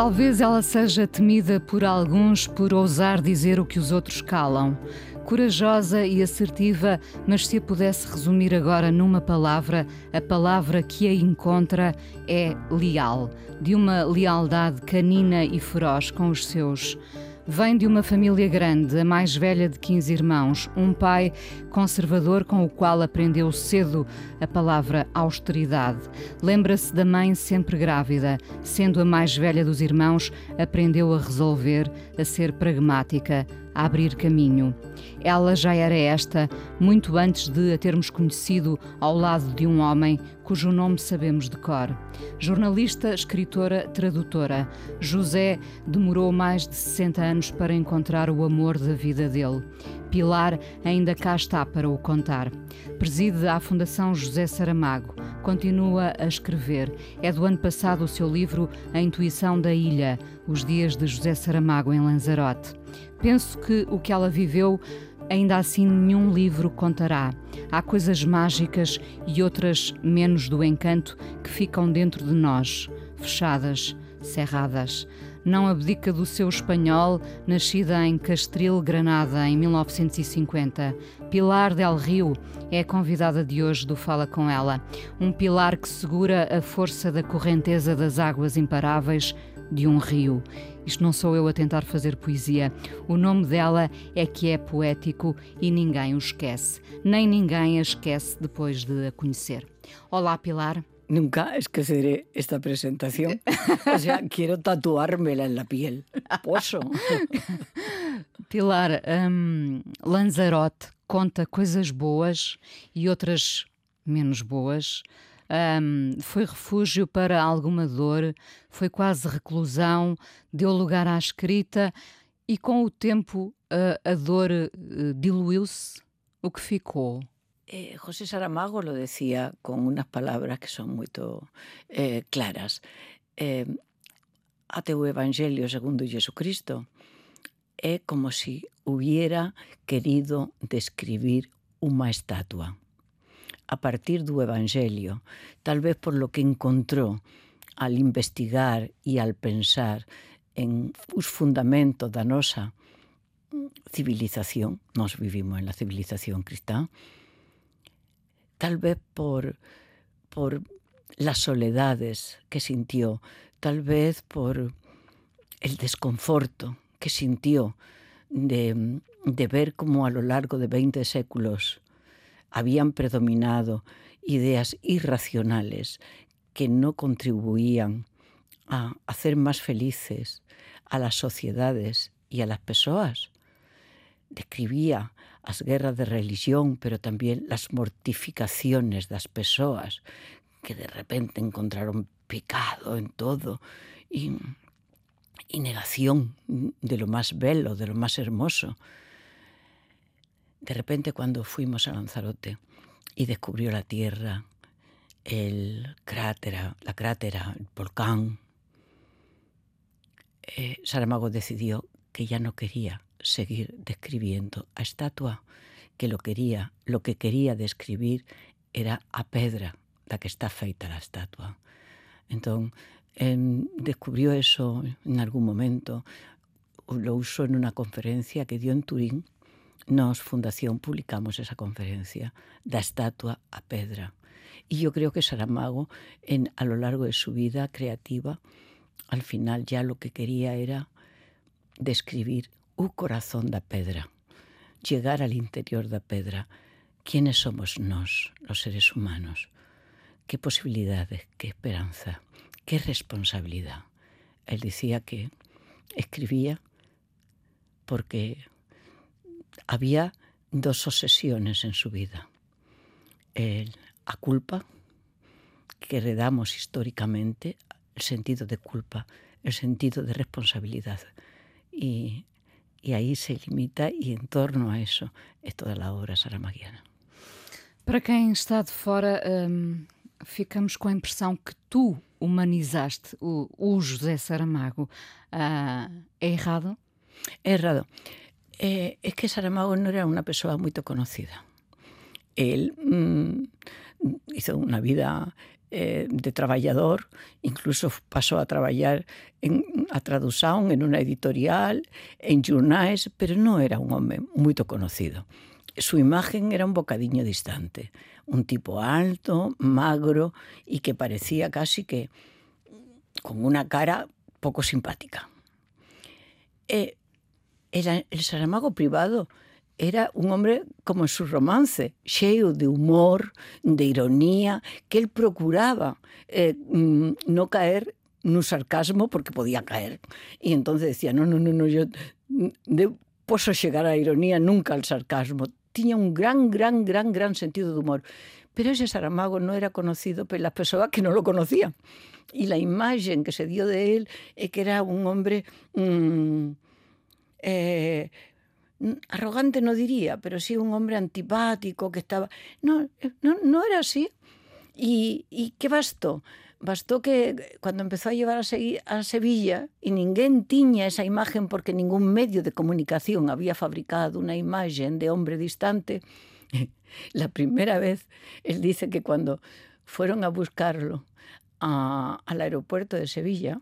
Talvez ela seja temida por alguns por ousar dizer o que os outros calam. Corajosa e assertiva, mas se a pudesse resumir agora numa palavra, a palavra que a encontra é leal, de uma lealdade canina e feroz com os seus. Vem de uma família grande, a mais velha de 15 irmãos, um pai conservador com o qual aprendeu cedo a palavra austeridade. Lembra-se da mãe sempre grávida, sendo a mais velha dos irmãos, aprendeu a resolver, a ser pragmática, a abrir caminho. Ela já era esta muito antes de a termos conhecido ao lado de um homem cujo nome sabemos de cor. Jornalista, escritora, tradutora, José demorou mais de 60 anos para encontrar o amor da vida dele. Pilar ainda cá está para o contar. Preside a Fundação José Saramago. Continua a escrever. É do ano passado o seu livro A Intuição da Ilha, os dias de José Saramago em Lanzarote. Penso que o que ela viveu ainda assim nenhum livro contará. Há coisas mágicas e outras menos do encanto que ficam dentro de nós, fechadas, cerradas. Não abdica do seu espanhol, nascida em Castril, Granada, em 1950. Pilar del Rio é a convidada de hoje do Fala Com Ela. Um pilar que segura a força da correnteza das águas imparáveis de um rio. Isto não sou eu a tentar fazer poesia. O nome dela é que é poético e ninguém o esquece. Nem ninguém a esquece depois de a conhecer. Olá, Pilar. Nunca esqueceré esta presentación. O sea, quiero tatuármela en la piel. Posso? Pilar, um, Lanzarote conta coisas boas e outras menos boas. Um, foi refúgio para alguma dor, foi quase reclusão, deu lugar à escrita e com o tempo uh, a dor uh, diluiu-se. O que ficou? Eh, José Saramago lo decía con unas palabras que son muy eh, claras. Eh, a teu Evangelio segundo Jesucristo é como si hubiera querido describir unha estatua a partir do Evangelio, tal vez por lo que encontrou al investigar e al pensar en os fundamentos da nosa civilización, nós vivimos en la civilización cristá, tal vez por, por las soledades que sintió, tal vez por el desconforto que sintió de, de ver como a lo largo de 20 séculos habían predominado ideas irracionales que no contribuían a hacer más felices a las sociedades y a las personas. Describía las guerras de religión, pero también las mortificaciones de las personas que de repente encontraron pecado en todo y, y negación de lo más bello, de lo más hermoso. De repente cuando fuimos a Lanzarote y descubrió la tierra, el cráter, la crátera, el volcán, eh, Saramago decidió que ya no quería seguir describiendo a estatua, que lo quería, lo que quería describir era a pedra da que está feita la estatua. Entón, eh, descubrió eso en algún momento, lo usó en una conferencia que dio en Turín, Nos, Fundación, publicamos esa conferencia da estatua a pedra. Y yo creo que Saramago, en, a lo largo de su vida creativa, al final ya lo que quería era describir un corazón da pedra, llegar al interior da pedra. ¿Quiénes somos nos, los seres humanos? ¿Qué posibilidades, qué esperanza, qué responsabilidad? Él decía que escribía porque había dos obsesiones en su vida. El, a culpa, que heredamos históricamente, el sentido de culpa el sentido de responsabilidad. Y, y aí se limita e en torno a eso é toda a obra saramaguiana. Para quem está de fora, hum, ficamos com a impressão que tu humanizaste o, o José Saramago. É errado? É errado. Eh, es que Saramago no era una persona muy conocida. Él mmm, hizo una vida eh, de trabajador, incluso pasó a trabajar en, a traducción en una editorial, en jornales, pero no era un hombre muy conocido. Su imagen era un bocadillo distante, un tipo alto, magro y que parecía casi que con una cara poco simpática. Eh, el, el Saramago privado era un hombre como en su romance, lleno de humor, de ironía, que él procuraba eh, mm, no caer en un sarcasmo porque podía caer. Y entonces decía, no, no, no, no yo de, puedo llegar a la ironía, nunca al sarcasmo. Tenía un gran, gran, gran, gran sentido de humor. Pero ese Saramago no era conocido por las personas que no lo conocían. Y la imagen que se dio de él es que era un hombre... Mmm, eh, arrogante no diría, pero sí un hombre antipático que estaba... No, eh, no, no era así. ¿Y, ¿Y qué bastó? Bastó que cuando empezó a llevar a, Sevilla y ninguém tiña esa imagen porque ningún medio de comunicación había fabricado una imagen de hombre distante, la primera vez él dice que cuando fueron a buscarlo al aeropuerto de Sevilla,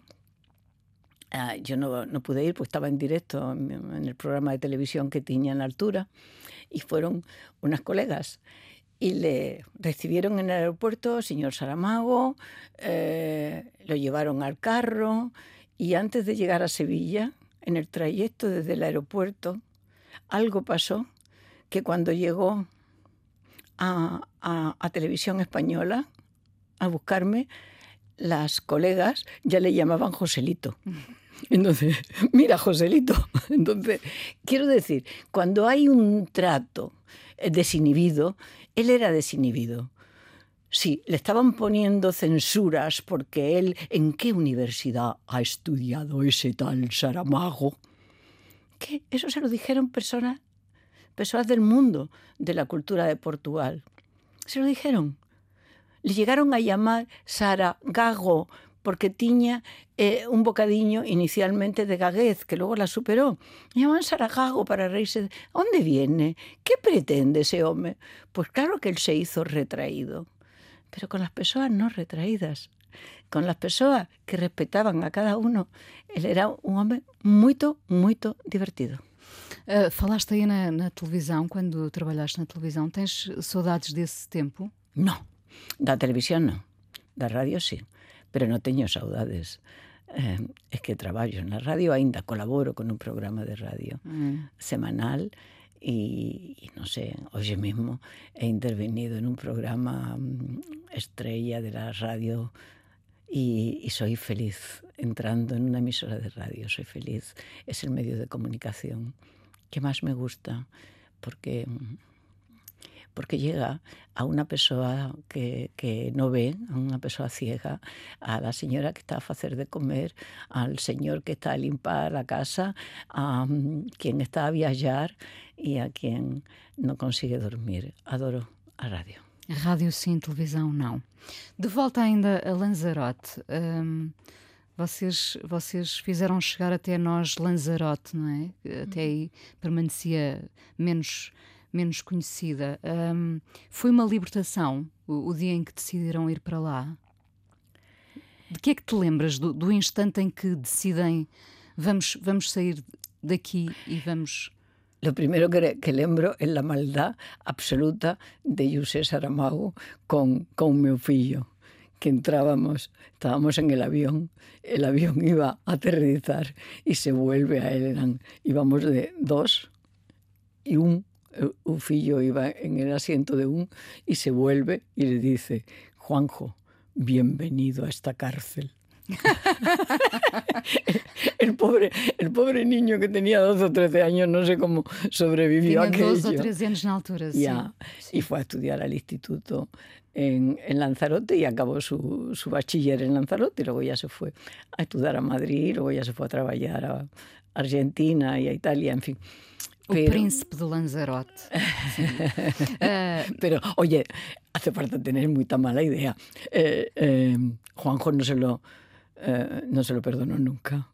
Ah, yo no, no, pude ir, pues estaba en directo en, en, el programa de televisión que tenía en la altura, y fueron unas colegas. Y le recibieron en el aeropuerto, señor Saramago, eh, lo llevaron al carro, y antes de llegar a Sevilla, en el trayecto desde el aeropuerto, algo pasó que cuando llegó a, a, a televisión española a buscarme, las colegas ya le llamaban Joselito. Entonces, mira, Joselito. Entonces, quiero decir, cuando hay un trato desinhibido, él era desinhibido. Sí, le estaban poniendo censuras porque él, ¿en qué universidad ha estudiado ese tal Saramago? ¿Qué? Eso se lo dijeron personas, personas del mundo de la cultura de Portugal. Se lo dijeron. Le llegaron a llamar Saragago porque tiña eh, un bocadiño inicialmente de gaguez, que luego la superó. Llaman Saragago para reírse. ¿Dónde viene? ¿Qué pretende ese hombre? Pues claro que él se hizo retraído, pero con las personas no retraídas, con las persoas que respetaban a cada uno. Él era un hombre muito, muito divertido. Uh, falaste aí na, na, televisão, quando trabalhaste na televisão, tens saudades desse tempo? Não, da televisão não, da rádio sim. pero no teño saudades. Eh, es que traballo na radio, aínda colaboro con un programa de radio mm. semanal e, e non sei, hoxe mesmo he intervenido en un programa um, estrella de la radio y, y, soy feliz entrando en una emisora de radio, soy feliz. Es el medio de comunicación que más me gusta porque porque llega a una persona que, que no ve, a una persona ciega, a la señora que está a hacer de comer, al señor que está a limpar la casa, a um, quien está a viajar e a quien não consigue dormir. Adoro a rádio. A rádio sim, televisão não. De volta ainda a Lanzarote. Um, vocês, vocês fizeram chegar até nós Lanzarote, não é? Até aí permanecia menos menos conhecida. Um, foi uma libertação o, o, dia em que decidiram ir para lá? De que é que te lembras do, do instante em que decidem vamos, vamos sair daqui e vamos Lo primero que, lembro é a maldade absoluta de José Saramago con, con meu fillo, que entrábamos, estábamos en el avión, el avión iba a aterrizar y se vuelve a él, íbamos de dos y un un fillo iba en el asiento de un y se vuelve y le dice, Juanjo, bienvenido a esta cárcel. el, pobre, el pobre niño que tenía 12 o 13 años, no sé cómo sobrevivió Tinha aquello. 12 ou 13 anos na altura. Ya, y fue a estudiar al instituto en, en Lanzarote y acabó su, su bachiller en Lanzarote. Y luego ya se fue a estudiar a Madrid, luego ya se fue a trabajar a Argentina y a Italia, en fin. O príncipe de Lanzarote. Pero, oye, hace falta tener muy tan mala idea. Eh, eh, Juanjo no se lo, eh, no se lo perdonó nunca.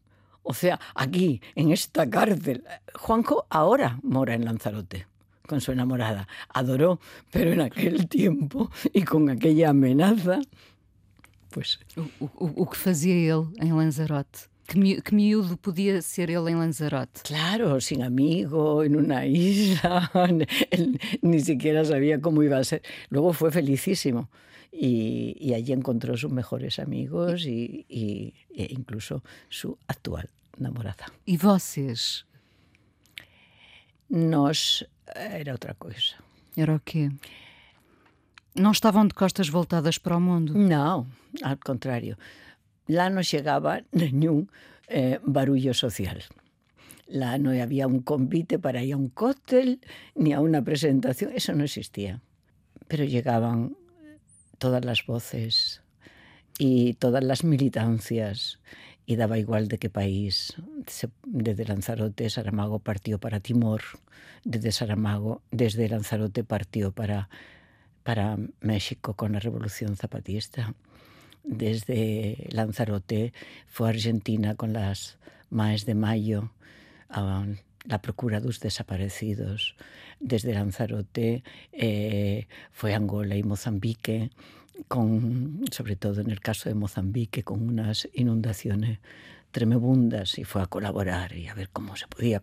O sea, aquí, en esta cárcel, Juanjo ahora mora en Lanzarote con su enamorada. Adoró, pero en aquel tiempo y con aquella amenaza, pues... O, o, o que fazia ele em Lanzarote? Que, mi, que miúdo podia ser ele em Lanzarote? Claro, sin amigo, en una isla, ni siquiera sabía cómo iba a ser. Luego fue felicísimo y, y allí encontró sus mejores amigos y, y, e incluso su actual namorada. E vocês? Nós era outra coisa. Era o quê? Não estavam de costas voltadas para o mundo? Não, ao contrário. Lá não chegava nenhum eh, barullo social. Lá não havia um convite para ir a um cóctel ni a una presentación, eso no existía. Pero llegaban todas las voces y todas las militancias y daba igual de qué país. Desde Lanzarote, Saramago partió para Timor, desde Saramago, desde Lanzarote partió para, para México con la Revolución Zapatista. Desde Lanzarote fue a Argentina con las Maes de Mayo, a la procura dos desaparecidos. Desde Lanzarote eh, fue a Angola y Mozambique, con, sobre todo en el caso de Mozambique, con unas inundaciones tremebundas y fue a colaborar y a ver cómo se podía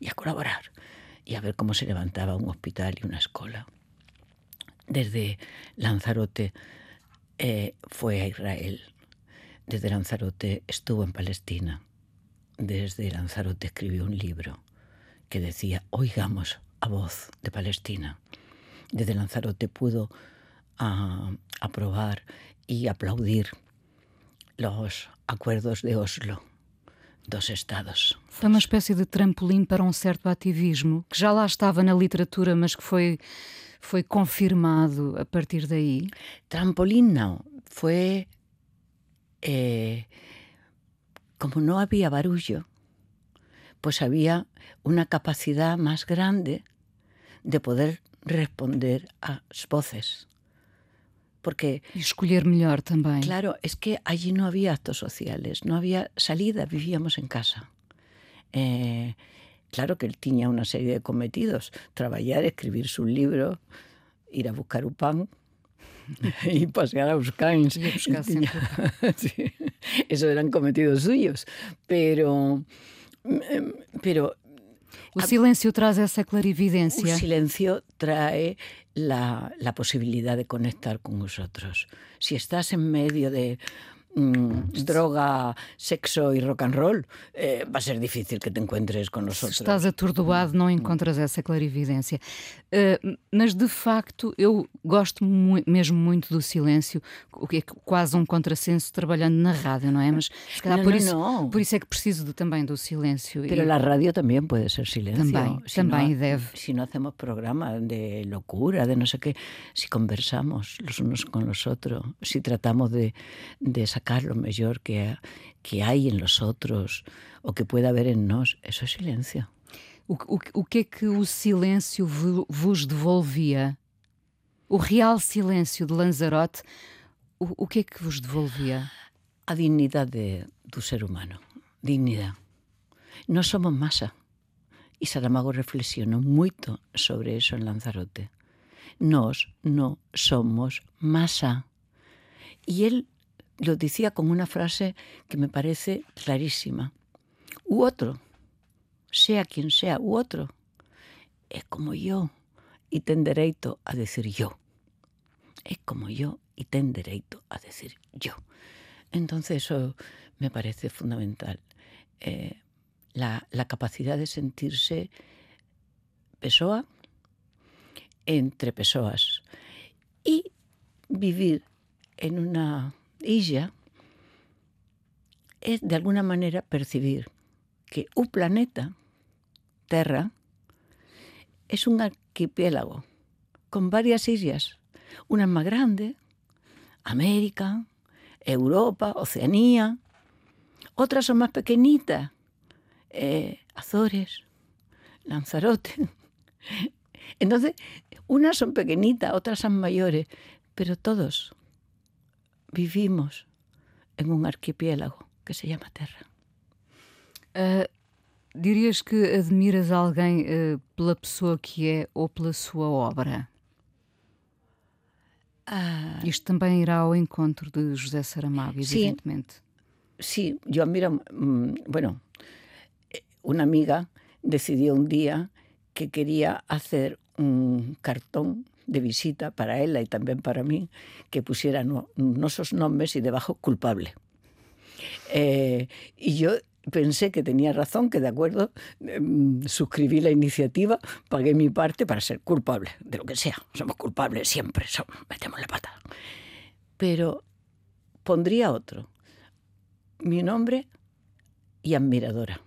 y a colaborar y a ver cómo se levantaba un hospital y una escuela. Desde Lanzarote eh, fue a Israel. Desde Lanzarote estuvo en Palestina. Desde Lanzarote escribió un libro que decía Oigamos a voz de Palestina. Desde Lanzarote pudo a aprobar y aplaudir los acuerdos de Oslo, dos estados. Foi uma espécie de trampolim para um certo ativismo que já lá estava na literatura, mas que foi foi confirmado a partir daí. Trampolín no, fue eh, como no había barullo, pues había una capacidad más grande de poder responder a voces. Porque. E escolher melhor também. Claro, es que allí no había actos sociales, no había salida, vivíamos en casa. Eh, claro que él tenía una serie de cometidos: trabajar, escribir sus libros, ir a buscar un pan y pasear a Tiña, sí, esos eran cometidos suyos. Pero. pero o silencio traz essa clarividência. O silencio trae la, la, posibilidad de conectar con nosotros. Si estás en medio de mmm, droga, sexo e rock and roll, eh, va a ser difícil que te encuentres con nosotros. Se estás atordoado, não encontras essa clarividência. Uh, mas, de facto, eu gosto mu mesmo muito do silêncio, o que é quase um contrassenso trabalhando na rádio, não é? Mas, se calhar, no, por, no, isso, no. por isso é que preciso de, também do silêncio. Pero e... a rádio também pode ser silêncio. Também, si também deve. Si não hacemos programa de locura, de não sei qué, si conversamos los unos con los otros, si tratamos de, de sacar lo mejor que, que hay en los otros o que pueda haber en nós, eso es silencio. O, o, o que é que o silêncio vos devolvia? O real silêncio de Lanzarote, o, o que é que vos devolvia? A dignidade do ser humano. Dignidade. Nós somos masa. E Saramago reflexionou moito sobre eso en Lanzarote. Nós non somos masa. E él lo decía con una frase que me parece clarísima. U otro, sea quien sea, u otro, es como yo y ten derecho a decir yo. Es como yo y ten derecho a decir yo. Entonces eso me parece fundamental. Eh, la, la, capacidad de sentirse pessoa entre pessoas y vivir en una isla é de alguna maneira percibir que o planeta Terra es un archipiélago con varias islas, unas más grandes, América, Europa, Oceanía, otras son más pequeñitas, eh, Azores, Lanzarote. Entonces, unas son pequeñitas, otras son mayores, pero todos vivimos en un archipiélago que se llama Terra. Uh, dirias que admiras alguém uh, pela pessoa que é ou pela sua obra? Ah, Isto também irá ao encontro de José Saramago, evidentemente. Sí, yo admiro, mm, bueno, una amiga decidió un día que quería hacer un cartón de visita para ella y también para mí, que pusiera no, nuestros nombres y debajo culpable. Eh, y yo pensé que tenía razón, que de acuerdo, eh, suscribí la iniciativa, pagué mi parte para ser culpable, de lo que sea. Somos culpables siempre, somos, metemos la pata. Pero pondría otro, mi nombre y admiradora.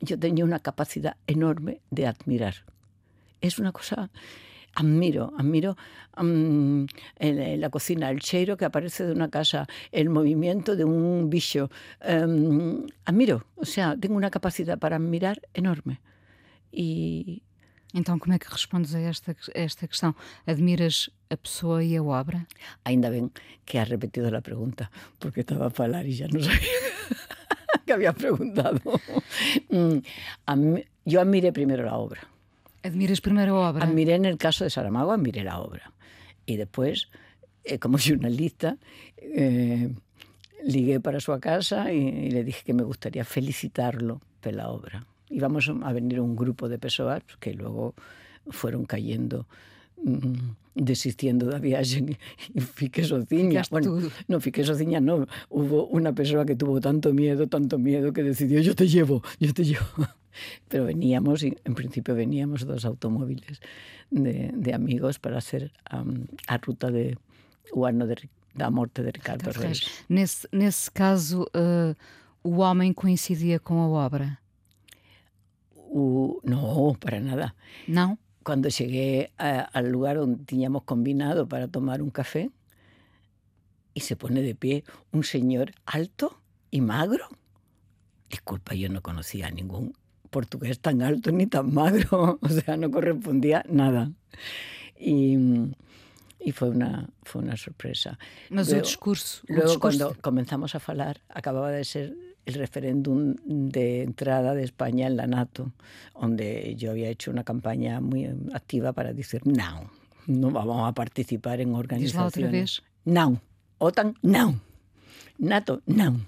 Yo tenía una capacidad enorme de admirar. Es una cosa admiro, admiro um, en, en, la cocina el cheiro que aparece de una casa, el movimiento de un bicho. Um, admiro, o sea, tengo una capacidad para admirar enorme. E então, como é que respondes a esta, a esta questão? Admiras a pessoa e a obra? Ainda bem que has repetido a pergunta, porque estava a falar e já não sabia que había preguntado. eu admiré primeiro a obra. Admiras primeiro a obra? Admiré en el caso de Saramago, admiré la obra. Y después, eh, como jornalista, eh, ligué para su casa y, y, le dije que me gustaría felicitarlo por la obra. Íbamos a venir un grupo de personas que luego fueron cayendo mmm, desistiendo da viaxe e fiqué sociña. Bueno, no fiqué sociña, no. Hubo una persona que tuvo tanto miedo, tanto miedo, que decidió, yo te llevo, yo te llevo. Pero veníamos, y en principio veníamos dos automóviles de, de amigos para hacer um, a ruta de o ano de, da morte de Ricardo Reis. Nesse, nesse caso, uh, o homem coincidia com a obra? O, no, para nada. Não? Cuando llegué a, al lugar donde teníamos combinado para tomar un café, y se pone de pie un señor alto y magro. Disculpa, yo no conocía a ningún portugués tan alto ni tan magro, o sea, no correspondía nada. Y, y fue, una, fue una sorpresa. Mas luego, o discurso. O luego, discurso... cuando comenzamos a hablar, acababa de ser el referéndum de entrada de España en la NATO, donde yo había hecho una campaña muy activa para decir no, no vamos a participar en organizaciones. otra vez? No. OTAN, no. NATO, no.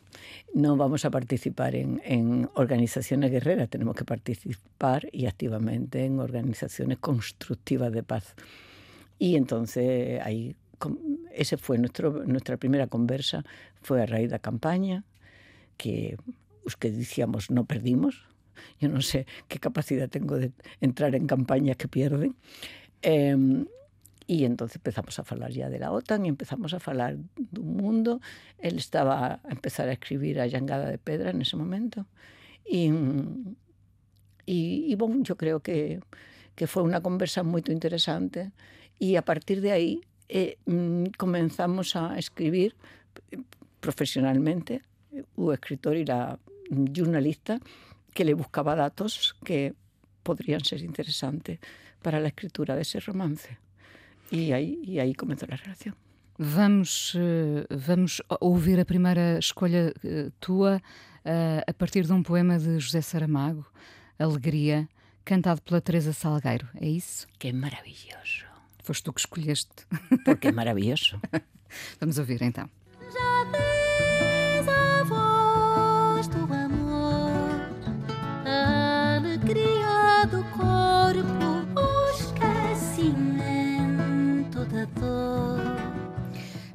No vamos a participar en, en, organizaciones guerreras, tenemos que participar y activamente en organizaciones constructivas de paz. Y entonces ahí, ese fue nuestro, nuestra primera conversa, fue a raíz de la campaña, que los que decíamos no perdimos. Yo no sé qué capacidad tengo de entrar en campañas que pierden. Eh, y entonces empezamos a hablar ya de la OTAN y empezamos a hablar de un mundo. Él estaba a empezar a escribir a Llangada de Pedra en ese momento. Y, y bueno, yo creo que, que fue una conversa muy interesante. Y a partir de ahí eh, comenzamos a escribir profesionalmente un escritor y la jornalista que le buscaba datos que podrían ser interesantes para la escritura de ese romance. E aí, e aí começou a relação. Vamos, vamos ouvir a primeira escolha tua a partir de um poema de José Saramago, Alegria, cantado pela Teresa Salgueiro. É isso? Que maravilhoso. Foste tu que escolheste. Porque é maravilhoso. Vamos ouvir então. do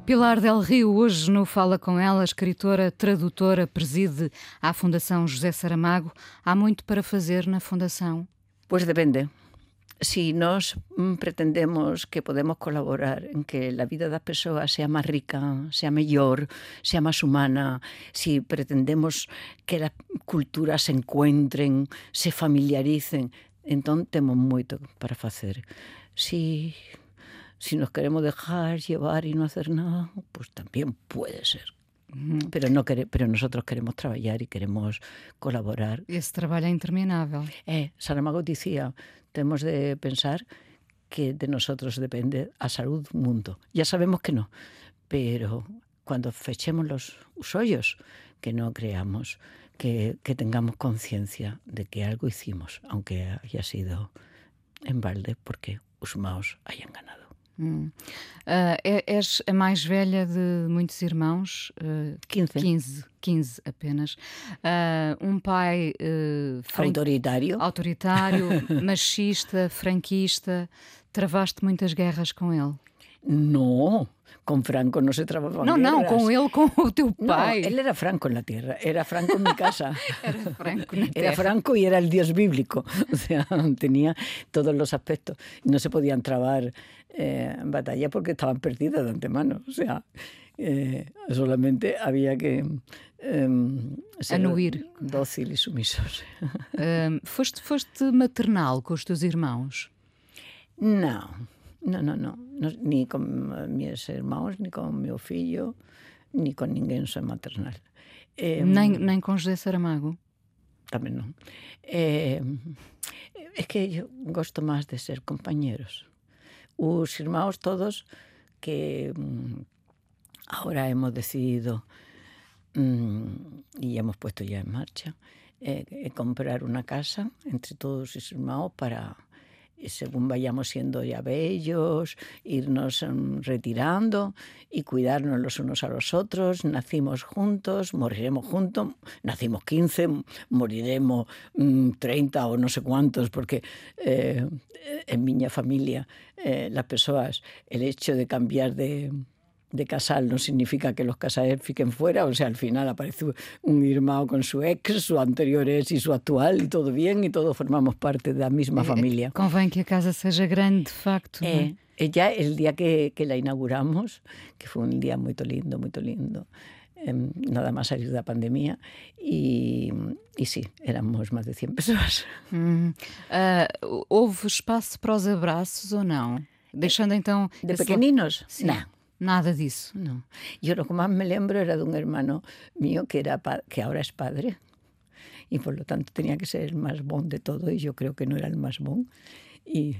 Pilar Del Rio, hoje no Fala Com Ela, escritora, tradutora, preside a Fundação José Saramago. Há muito para fazer na Fundação? Pois depende. si nós mm, pretendemos que podemos colaborar en que la vida das persoas sea máis rica, sea mellor, sea máis humana, si pretendemos que las culturas se encuentren, se familiaricen, entón temos moito para facer. Si, si nos queremos dejar llevar y no hacer nada, pues también puede ser. Pero, no quere, pero nosotros queremos traballar e queremos colaborar. Esse trabalho é interminável. É, Saramago dicía, temos de pensar que de nosotros depende a salud do mundo. Ya sabemos que no, pero cuando fechemos los, os ollos, que no creamos, que, que tengamos conciencia de que algo hicimos, aunque haya sido en balde, porque os maus hayan ganado. Hum. Uh, és a mais velha de muitos irmãos? Uh, 15. 15, 15 apenas. Uh, um pai fran... autoritário, autoritário machista, franquista. Travaste muitas guerras com ele? Não. Con Franco no se trabajaba No, no, con él, con tu pai. No, él era Franco en la tierra, era Franco en mi casa. era Franco en la Era Franco y era el dios bíblico. O sea, tenía todos los aspectos. No se podían trabar eh, en batalla porque estaban perdidas de antemano. O sea, eh, solamente había que eh, ser Anuir. dócil y sumisos. Um, foste, foste maternal com os teus irmãos? Não. No, no, no, no ni con eh, meus irmãos, ni con meu fillo, ni con ninguén soy maternal. Eh, nem, nem con José Saramago? Tamén non. Eh, é que eu gosto máis de ser compañeros. Os irmãos todos que mm, ahora hemos decidido e y hemos puesto ya en marcha eh, eh comprar una casa entre todos os irmãos para según vayamos siendo ya bellos, irnos um, retirando y cuidarnos los unos a los otros. Nacimos juntos, moriremos juntos, nacimos 15, moriremos um, 30 o no sé cuántos, porque eh, en mi familia eh, las personas, el hecho de cambiar de, de casal no significa que los casales fiquen fuera, o sea, al final aparece un hermano con su ex, su anterior ex y su actual, y todo bien, y todos formamos parte de la misma familia. Convém que a casa seja grande, de facto. Eh, ella, el día que, que, la inauguramos, que fue un día muy lindo, muy lindo, eh, nada más salir de la pandemia, y, y sí, éramos más de 100 personas. Hum. Uh, houve espaço para os abraços ou não? Deixando então... De pequeninos? Sim. Não. Nada disso. No. Yo lo que más me lembro era de un hermano mío que, era que ahora es padre y por lo tanto tenía que ser el más bon de todo y yo creo que no era el más bon. Y,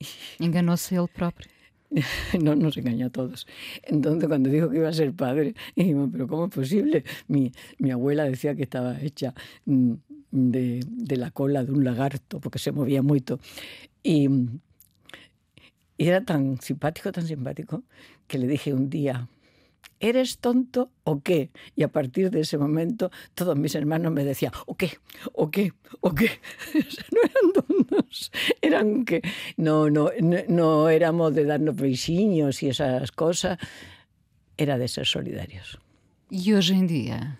y... Enganó-se él propio. No, nos engañó a todos. Entonces, cuando dijo que iba a ser padre, dijimos, pero ¿cómo es posible? Mi, mi abuela decía que estaba hecha de, de, la cola de un lagarto, porque se movía mucho. Y, y era tan simpático, tan simpático, que le dije un día, ¿eres tonto o qué? Y a partir de ese momento todos mis hermanos me decían, ¿o qué? ¿O qué? ¿O qué? O sea, no eran tontos, eran que no, no, no, no éramos de darnos beijinhos y esas cosas, era de ser solidarios. ¿Y hoy en día?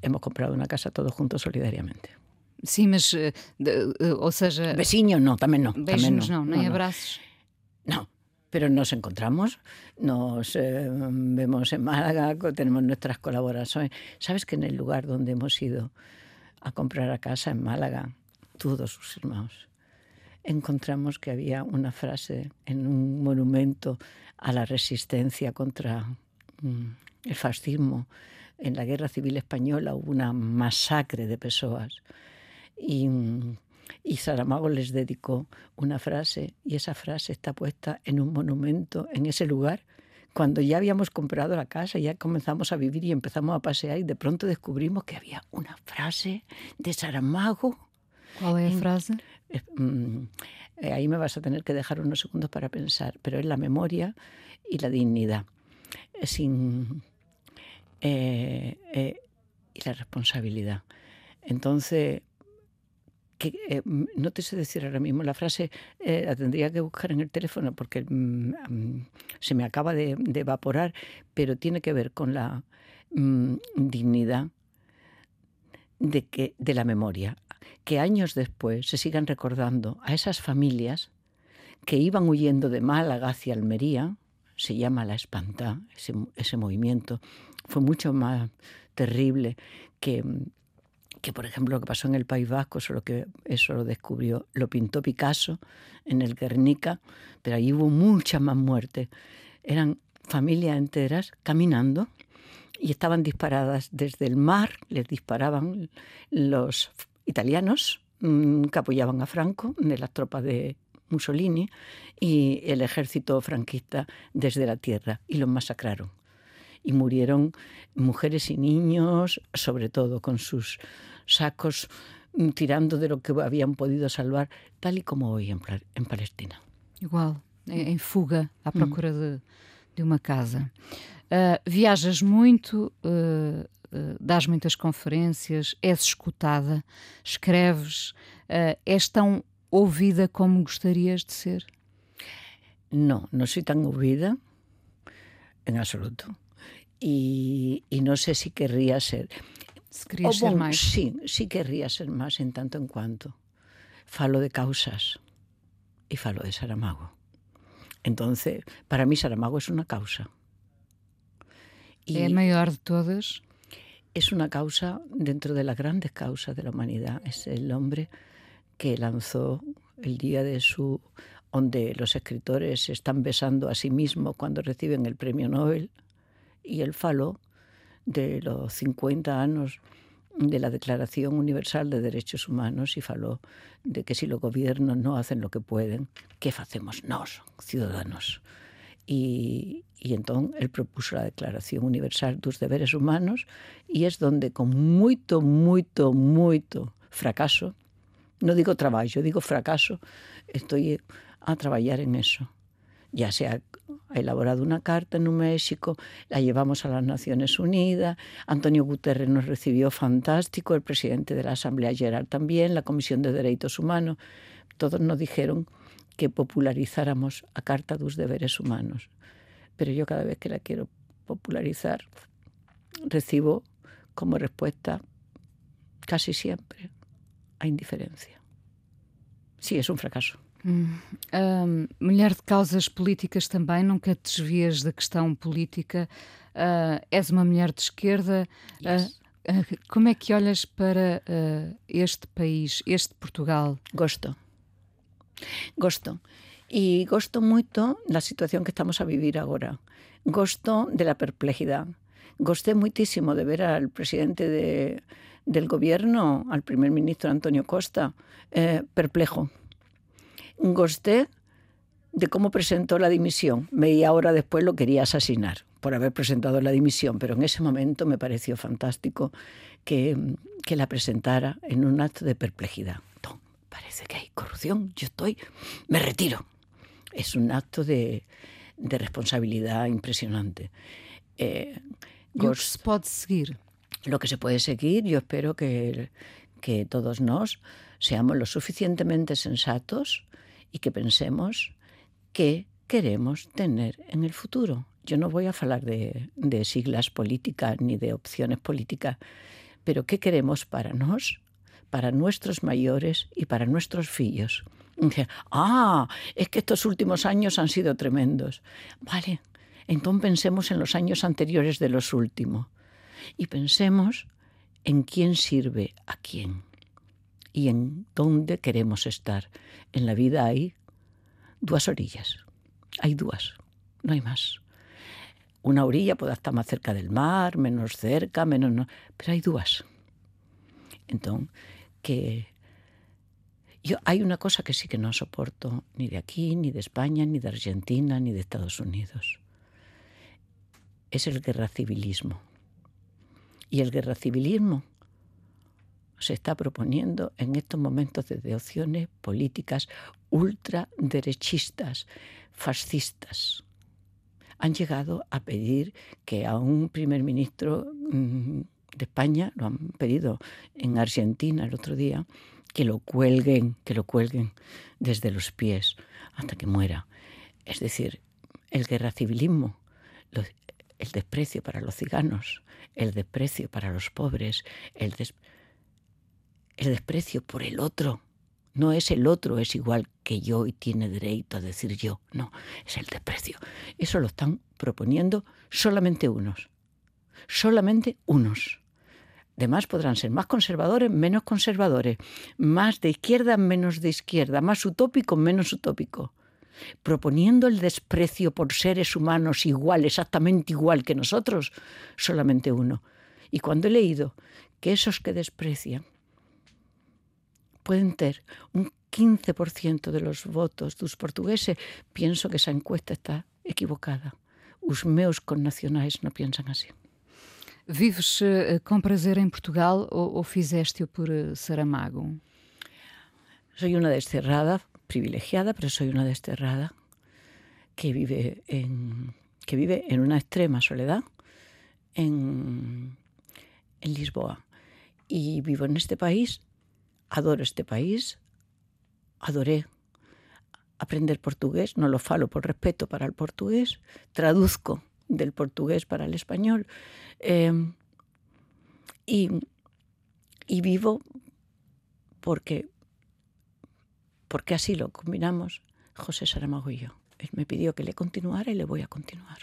Hemos comprado una casa todos juntos solidariamente. Sim, mas, de, ou seja... Besiños não, tamén non. Beijos tamén non, non, nem abraços. No, pero nos encontramos, nos eh, vemos en Málaga, tenemos nuestras colaboraciones. ¿Sabes que en el lugar donde hemos ido a comprar a casa, en Málaga, todos sus hermanos, encontramos que había una frase en un monumento a la resistencia contra mm, el fascismo. En la Guerra Civil Española hubo una masacre de personas y y Saramago les dedicó una frase y esa frase está puesta en un monumento en ese lugar. Cuando ya habíamos comprado la casa, ya comenzamos a vivir y empezamos a pasear y de pronto descubrimos que había una frase de Saramago. ¿Cuál es la frase? Eh, mm, eh, ahí me vas a tener que dejar unos segundos para pensar, pero es la memoria y la dignidad, sin, eh, eh, y la responsabilidad. Entonces, que eh, no te sé decir ahora mismo la frase, eh, la tendría que buscar en el teléfono porque mm, se me acaba de, evaporar, pero tiene que ver con la mm, dignidad de, que, de la memoria. que años después se sigan recordando a esas familias que iban huyendo de Málaga hacia Almería, se llama la espanta, ese, ese movimiento, fue mucho más terrible que, que, por ejemplo, lo que pasó en el País Vasco, eso lo descubrió, lo pintó Picasso en el Guernica, pero ahí hubo muchas más muertes. Eran familias enteras caminando y estaban disparadas desde el mar, les disparaban los italianos mm, que apoyaban a Franco, de las tropas de Mussolini, y el ejército franquista desde la tierra, y los masacraron. Y murieron mujeres y niños, sobre todo con sus sacos mm, tirando de lo que habían podido salvar, tal y como hoy en, en Palestina. Igual, em fuga à procura mm. de, de uma casa. Uh, viajas muito, uh, uh, dás muitas conferências, és escutada, escreves, és tão ouvida como gostarias de ser? No, no soy tan ouvida en absoluto. Y, y no sé si querría ser. Se querías oh, ser máis. Sí, sí querría ser máis en tanto en cuanto. Falo de causas e falo de Saramago. Entonces, para mí Saramago es una causa. Y ¿Es mayor de todas? Es una causa dentro de las grandes causas de la humanidad. Es el hombre que lanzó el día de su donde los escritores se están besando a sí mismos cuando reciben el premio Nobel y el falo de los 50 años de la Declaración Universal de Derechos Humanos y faló de que si los gobiernos no hacen lo que pueden, ¿qué hacemos nos, ciudadanos? Y, y entonces él propuso la Declaración Universal dos Deberes Humanos y es donde con mucho, mucho, mucho fracaso, no digo trabajo, digo fracaso, estoy a trabajar en eso. Ya se ha elaborado una carta en México, la llevamos a las Naciones Unidas, Antonio Guterres nos recibió fantástico, el presidente de la Asamblea General también, la Comisión de Derechos Humanos, todos nos dijeron que popularizáramos a Carta dos Deberes Humanos. Pero yo cada vez que la quiero popularizar, recibo como respuesta casi siempre a indiferencia. Sí, es un fracaso. Hum, hum, mulher de causas políticas também, nunca te desvias da questão política. Uh, és uma mulher de esquerda. Yes. Uh, como é que olhas para este país, este Portugal? Gosto. Gosto. E gosto muito da situación que estamos a vivir agora. Gosto de la perplejidad. Gosté muchísimo de ver al presidente de, del gobierno, al primer ministro Antonio Costa, eh, perplejo. Gosté de cómo presentó la dimisión. Media hora después lo quería asesinar por haber presentado la dimisión, pero en ese momento me pareció fantástico que, que la presentara en un acto de perplejidad. parece que hay corrupción, yo estoy, me retiro. Es un acto de, de responsabilidad impresionante. Eh, ¿Qué se puede seguir? Lo que se puede seguir, yo espero que, que todos nos seamos lo suficientemente sensatos y que pensemos qué queremos tener en el futuro. Yo no voy a hablar de, siglas políticas ni de opciones políticas, pero qué queremos para nos, para nuestros mayores y para nuestros fillos. Ah, es que estos últimos años han sido tremendos. Vale, entonces pensemos en los años anteriores de los últimos y pensemos en quién sirve a quién y en dónde queremos estar. En la vida hay dos orillas, hay dos, no hay más. Una orilla puede estar más cerca del mar, menos cerca, menos no, pero hay dos. Entonces, que yo hay una cosa que sí que no soporto ni de aquí, ni de España, ni de Argentina, ni de Estados Unidos. Es el guerra civilismo. Y el guerra civilismo se está proponiendo en estos momentos desde opciones políticas ultraderechistas, fascistas. Han llegado a pedir que a un primer ministro mm, de España, lo han pedido en Argentina el otro día, que lo cuelguen, que lo cuelguen desde los pies hasta que muera. Es decir, el guerra civilismo, el desprecio para los ciganos, el desprecio para los pobres, el desprecio el desprecio por el otro. No es el otro, es igual que yo y tiene derecho a decir yo. No, es el desprecio. Eso lo están proponiendo solamente unos. Solamente unos. Además podrán ser más conservadores, menos conservadores, más de izquierda, menos de izquierda, más utópico, menos utópico, proponiendo el desprecio por seres humanos igual, exactamente igual que nosotros, solamente uno. Y cuando he leído que esos que desprecian pueden tener un 15% de los votos dos portugueses, pienso que esa encuesta está equivocada. Os meus connacionais não pensam assim. Vives uh, com prazer em Portugal ou, ou fizeste-o por uh, Saramago? Soy una desterrada, privilegiada, pero soy una desterrada que vive en, que vive en una extrema soledad en, en Lisboa. Y vivo en este país, adoro este país, adoré aprender portugués, no lo falo por respeto para el portugués, traduzco del portugués para el español. Eh, y, y, vivo porque, porque así lo combinamos José Saramago y yo. Él me pidió que le continuara y le voy a continuar.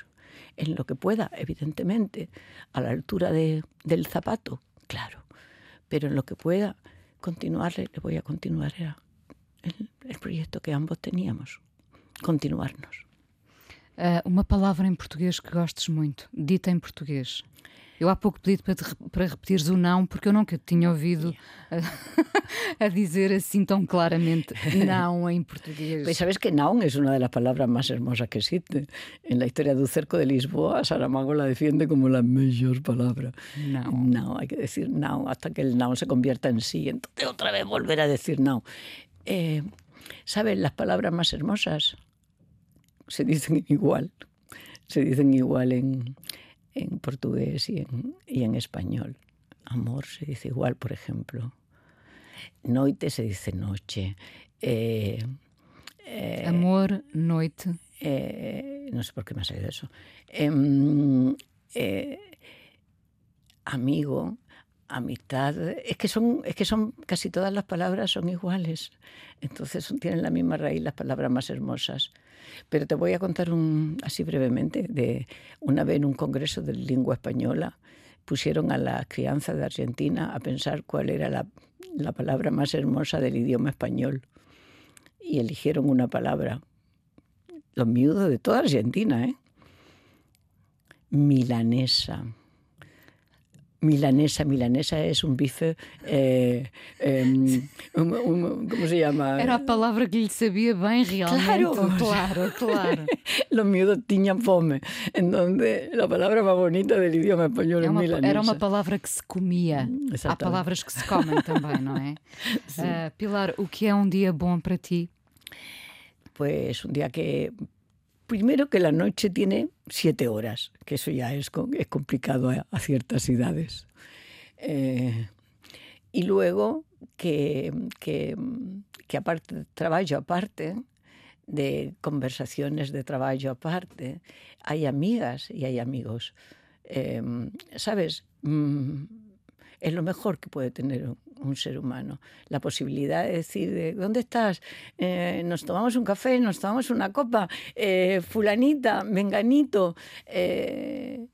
En lo que pueda, evidentemente, a la altura de, del zapato, claro, pero en lo que pueda continuarle, le voy a continuar. Era el, el proyecto que ambos teníamos, continuarnos. Uh, uma palavra em português que gostes muito, dita em português. Eu há pouco pedi para, para repetires o não, porque eu nunca tinha ouvido a, a, dizer assim tão claramente não em português. Pues sabes que não é uma das palavras mais hermosas que existe. En la historia do cerco de Lisboa, Saramago la defiende como la mejor palabra. No. No, hay que decir no hasta que el no se convierta en sí. Entonces otra vez volver a decir no. Eh, ¿Sabes las palabras más hermosas? se dicen igual, se dicen igual en, en portugués y en, y en, español. Amor se dice igual, por ejemplo. Noite se dice noche. Eh, eh, Amor, noite. Eh, no sé por qué me ha salido eso. amigo, amistad, es que son, es que son casi todas las palabras son iguales. Entonces tienen la misma raíz las palabras más hermosas. Pero te voy a contar así brevemente, de una vez en un congreso de lengua española pusieron a la crianza de Argentina a pensar cuál era la, la palabra más hermosa del idioma español y eligieron una palabra. Los miudos de toda Argentina, ¿eh? Milanesa. Milanesa, milanesa es un bife, eh, eh, um, um, ¿cómo se llama? Era a palavra que lhe sabia bem realmente. Claro, claro, claro. Los miúdos tiñan fome, en donde la palabra más bonita del idioma español é uma, milanesa. Era uma palavra que se comia. Há palavras que se comem também, não é? Uh, Pilar, o que é um dia bom para ti? Pues un día que primero que la noche tiene siete horas, que eso ya es, es complicado a, ciertas edades. Eh, y luego que, que, que aparte, trabajo aparte, de conversaciones de trabajo aparte, hay amigas y hay amigos. Eh, ¿Sabes? Mm, es lo mejor que puede tener un, ser humano. La posibilidad de decir, ¿dónde estás? Eh, nos tomamos un café, nos tomamos una copa, eh, fulanita, menganito, eh,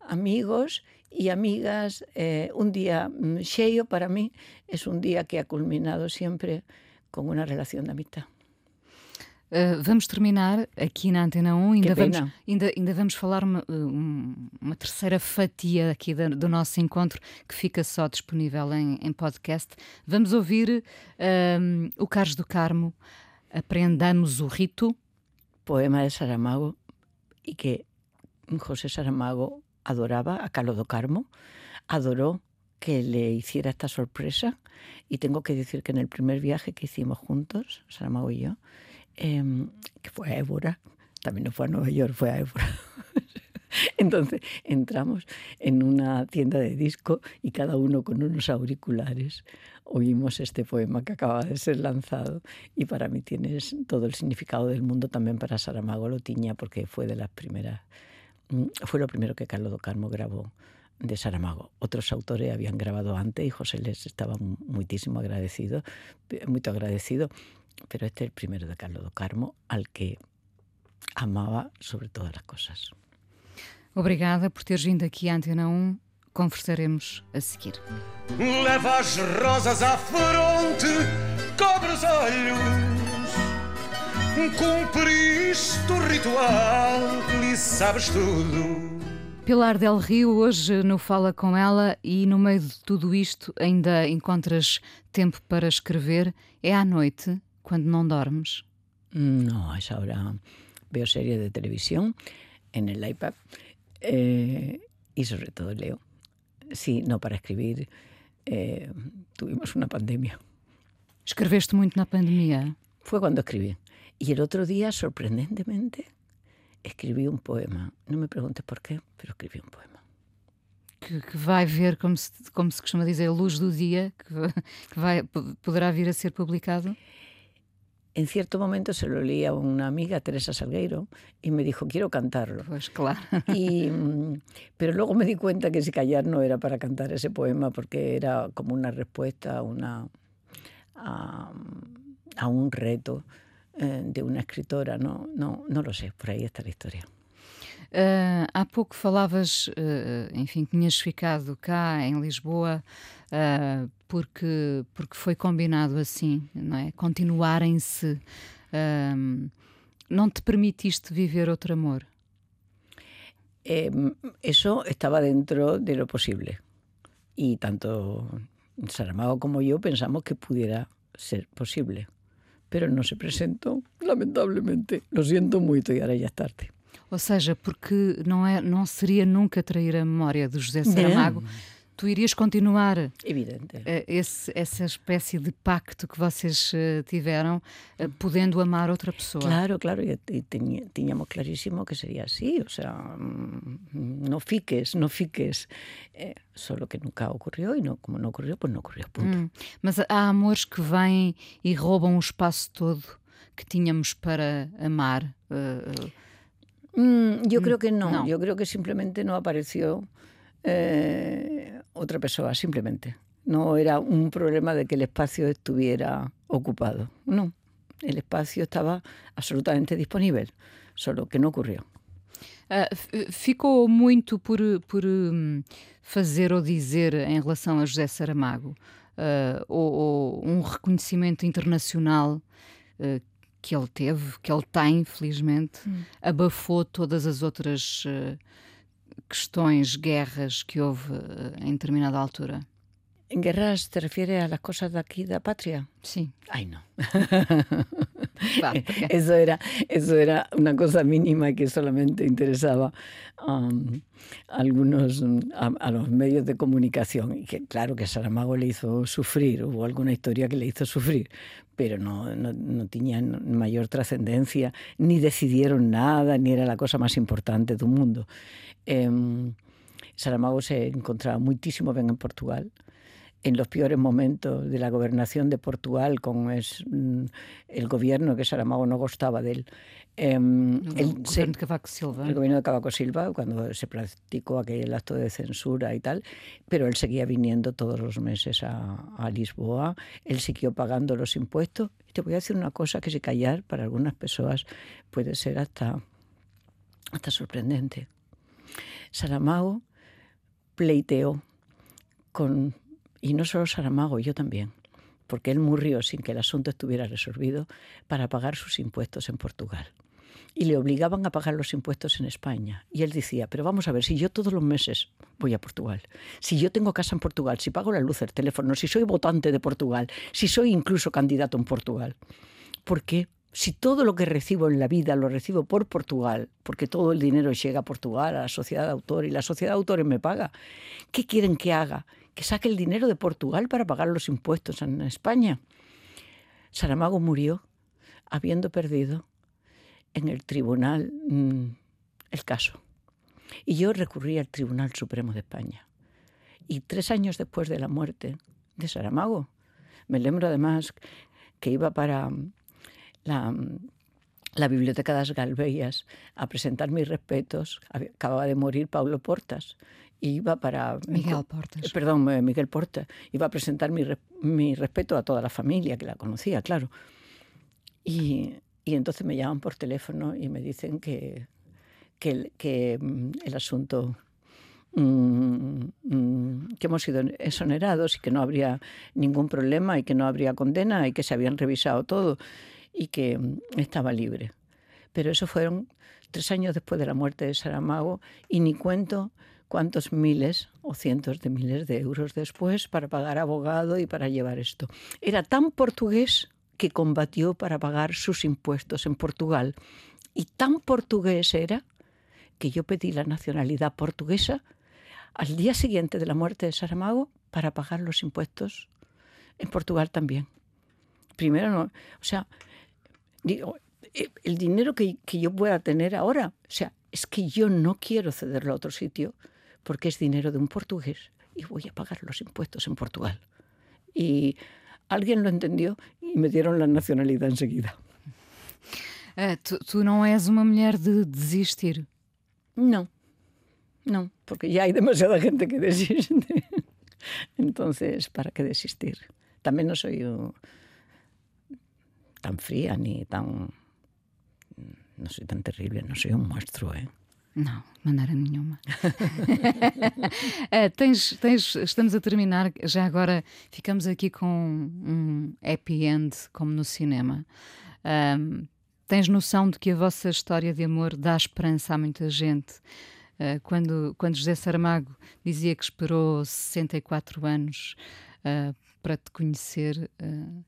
amigos y amigas. Un día cheio para mí es un día que ha culminado siempre con una relación de amistad. Uh, vamos terminar aqui na Antena 1. Ainda, vamos, ainda, ainda vamos falar uma, uma terceira fatia aqui do, do, nosso encontro que fica só disponível em, em podcast. Vamos ouvir um, o Carlos do Carmo, Aprendamos o Rito. Poema de Saramago e que José Saramago adoraba a Carlos do Carmo, adoró que le hiciera esta sorpresa y tengo que decir que en el primer viaje que hicimos juntos, Saramago y yo, eh, que fue a Évora, también no fue a Nueva York, fue a Évora. Entonces entramos en una tienda de disco y cada uno con unos auriculares oímos este poema que acaba de ser lanzado y para mí tiene todo el significado del mundo también para Saramago lo tiña porque fue de las primeras, fue lo primero que Carlos do Carmo grabó de Saramago. Otros autores habían grabado antes y José les estaba muchísimo agradecido, muy agradecido, pero este es el primero de Carlos do Carmo, al que amava sobre todas as coisas. Obrigada por teres vindo aqui à Antena 1. Conversaremos a seguir. Leva as rosas à fronte, cobre os olhos, cumpriste o ritual e sabes tudo. Pilar Del Rio, hoje no Fala Com Ela e no meio de tudo isto ainda encontras tempo para escrever. É à noite, quando não dormes? No, a esa hora veo series de televisión en el iPad eh, y sobre todo leo. Sí, no para escribir. Eh, tuvimos una pandemia. ¿Escribiste mucho na pandemia? Fue cuando escribí. Y el otro día, sorprendentemente, escribí un poema. No me preguntes por qué, pero escribí un poema. Que, que vai ver, como se, como se costuma dizer, a luz do dia, que, que vai, poderá vir a ser publicado? En cierto momento se lo leí a una amiga, Teresa Salgueiro, y me dijo, quiero cantarlo. Pues claro. Y, pero luego me di cuenta que si callar no era para cantar ese poema, porque era como una respuesta a, una, a, a un reto eh, de una escritora. No, no, no lo sé, por aí está a historia. Uh, há pouco falavas, uh, enfim, tinhas ficado cá em Lisboa uh, porque, porque foi combinado assim, não é? Continuarem-se. não te permitiste viver outro amor? Eh, eso estaba dentro de lo posible. Y tanto Saramago como yo pensamos que pudiera ser posible. Pero no se presentó, lamentablemente. Lo siento mucho y ahora ya es tarde. Ou seja, porque não, é, não seria nunca trair a memória de José Saramago. Não. Tu irias continuar Evidente. Eh, esse, essa espécie de pacto que vocês eh, tiveram, eh, podendo amar outra pessoa. Claro, claro, e, tínhamos clarísimo que seria assim, o sea, mm, não fiques, não fiques. Eh, solo que nunca ocorreu e não, como não ocorreu, pues não ocorreu, ponto. Hum, mas há amores que vêm e roubam o espaço todo que tínhamos para amar. Uh, Mm, yo mm, creo que no. no. Yo creo que simplemente no apareció eh, otra persona, simplemente. No era un problema de que el espacio estuviera ocupado. No, el espacio estava absolutamente disponível, solo que não ocorreu. Uh, ficou muito por, por um, fazer ou dizer em relação a José Saramago, uh, ou, ou, um reconhecimento internacional uh, que ele teve, que ele tem, felizmente, hum. abafou todas as outras uh, questões, guerras que houve uh, em determinada altura? ¿En guerras te refieres a las cosas de aquí, de la patria? Sí. Ay, no. eso, era, eso era una cosa mínima que solamente interesaba um, algunos, a, a, los medios de comunicación. Y que claro que Saramago le hizo sufrir, hubo alguna historia que le hizo sufrir, pero no, no, no tenían mayor trascendencia, ni decidieron nada, ni era la cosa más importante del mundo. Eh, Saramago se encontraba muchísimo bien en Portugal en los peores momentos de la gobernación de Portugal con es, mm, el gobierno que Saramago no gustaba de él. Eh, el, el, se, gobierno de Cavaco Silva. El gobierno de Cavaco Silva, cuando se practicó aquel acto de censura y tal, pero él seguía viniendo todos los meses a, a Lisboa, él siguió pagando los impuestos. Y te voy a decir una cosa que si callar para algunas personas puede ser hasta, hasta sorprendente. Saramago pleiteó con y no solo Saramago, yo también, porque él murió sin que el asunto estuviera resolvido para pagar sus impuestos en Portugal. Y le obligaban a pagar los impuestos en España. Y él decía, pero vamos a ver, si yo todos los meses voy a Portugal, si yo tengo casa en Portugal, si pago la luz, el teléfono, si soy votante de Portugal, si soy incluso candidato en Portugal, ¿por qué si todo lo que recibo en la vida lo recibo por Portugal, porque todo el dinero llega a Portugal, a la sociedad de autores, y la sociedad de autores me paga, ¿qué quieren que haga? Que saque el dinero de Portugal para pagar los impuestos en España. Saramago murió habiendo perdido en el tribunal mmm, el caso. Y yo recurrí al Tribunal Supremo de España. Y tres años después de la muerte de Saramago, me lembro además que iba para la, la Biblioteca das Galveias a presentar mis respetos. Acababa de morir Paulo Portas. Iba para... Miguel Portas. Perdón, Miguel Portas. Iba a presentar mi, mi respeto a toda la familia que la conocía, claro. Y, y entonces me llaman por teléfono y me dicen que, que, que mm, el asunto mm, mm, que hemos sido exonerados y que no habría ningún problema y que no habría condena y que se habían revisado todo y que estaba libre. Pero eso fueron tres años después de la muerte de Saramago y ni cuento cuántos miles o cientos de miles de euros después para pagar abogado y para llevar esto. Era tan portugués que combatió para pagar sus impuestos en Portugal y tan portugués era que yo pedí la nacionalidad portuguesa al día siguiente de la muerte de Saramago para pagar los impuestos en Portugal también. Primero no, o sea, digo, eh, el dinero que, que, yo pueda tener ahora, o sea, es que yo no quiero cederlo a otro sitio porque es dinero de un portugués y voy a pagar los impuestos en Portugal. Y alguien lo entendió y me dieron la nacionalidad enseguida. Uh, tu, tu não és uma mulher de desistir? No, no, porque ya hay demasiada gente que desiste. Entonces, ¿para qué desistir? También no soy uh, tan fría ni tan... No soy tan terrible, no soy un monstruo, ¿eh? Não, de maneira nenhuma. uh, tens, tens, estamos a terminar, já agora ficamos aqui com um happy end, como no cinema. Um, Tens noção de que a vossa história de amor dá esperança a muita gente? Uh, quando, quando José Saramago dizia que esperou 64 anos uh, para te conhecer, uh,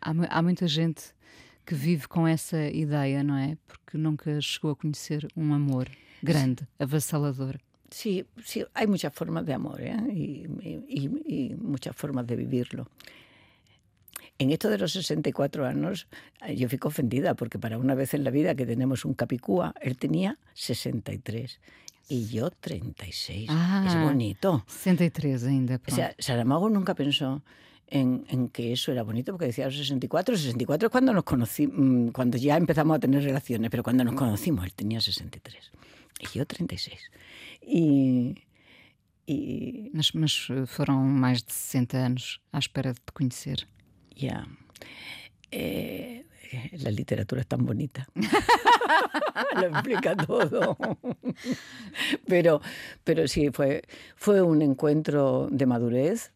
há, há muita gente que vive com essa ideia, não é? Porque nunca chegou a conhecer um amor grande, avassalador. Sí, sí, hay muchas formas de amor ¿eh? y, y, y, muchas formas de vivirlo. En esto de los 64 años, eh, yo fico ofendida, porque para una vez en la vida que tenemos un capicúa, él tenía 63 y yo 36. Ah, es bonito. 63 ainda. O sea, Saramago nunca pensó en, en, que eso era bonito, porque decía los 64, 64 es cuando nos conocimos, mm, cuando ya empezamos a tener relaciones, pero cuando nos conocimos, él tenía 63 y yo 36. Y... E... Mas, mas foram mais de 60 anos à espera de te conhecer. Ya. Eh, la literatura es tan bonita. Lo explica todo. pero, pero sí, fue, fue un encuentro de madurez,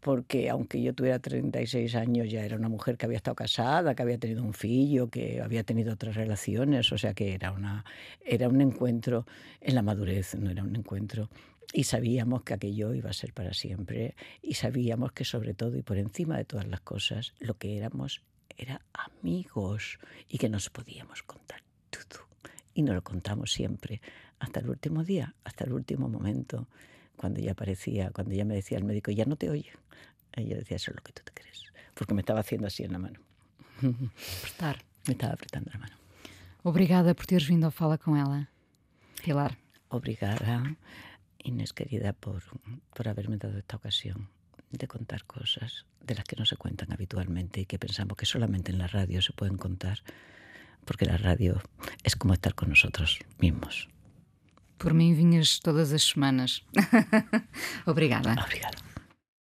porque aunque yo tuviera 36 años, ya era una mujer que había estado casada, que había tenido un fillo, que había tenido otras relaciones, o sea que era, una, era un encuentro en la madurez, no era un encuentro y sabíamos que aquello iba a ser para siempre y sabíamos que sobre todo y por encima de todas las cosas lo que éramos era amigos y que nos podíamos contar todo. Y nos lo contamos siempre, hasta el último día, hasta el último momento, cuando ya aparecía, cuando ya me decía el médico, ya no te oye. Y yo decía, eso es lo que tú te crees, porque me estaba haciendo así en la mano. Apertar. Me estaba apretando la mano. Obrigada por teres vindo a Fala com ela, Pilar. Obrigada. Inés querida, por, por haberme dado esta ocasión de contar cosas de las que no se cuentan habitualmente y que pensamos que solamente en la radio se pueden contar, porque la radio es como estar con nosotros mismos. Por mim vinhas todas as semanas. Obrigada. Obrigada.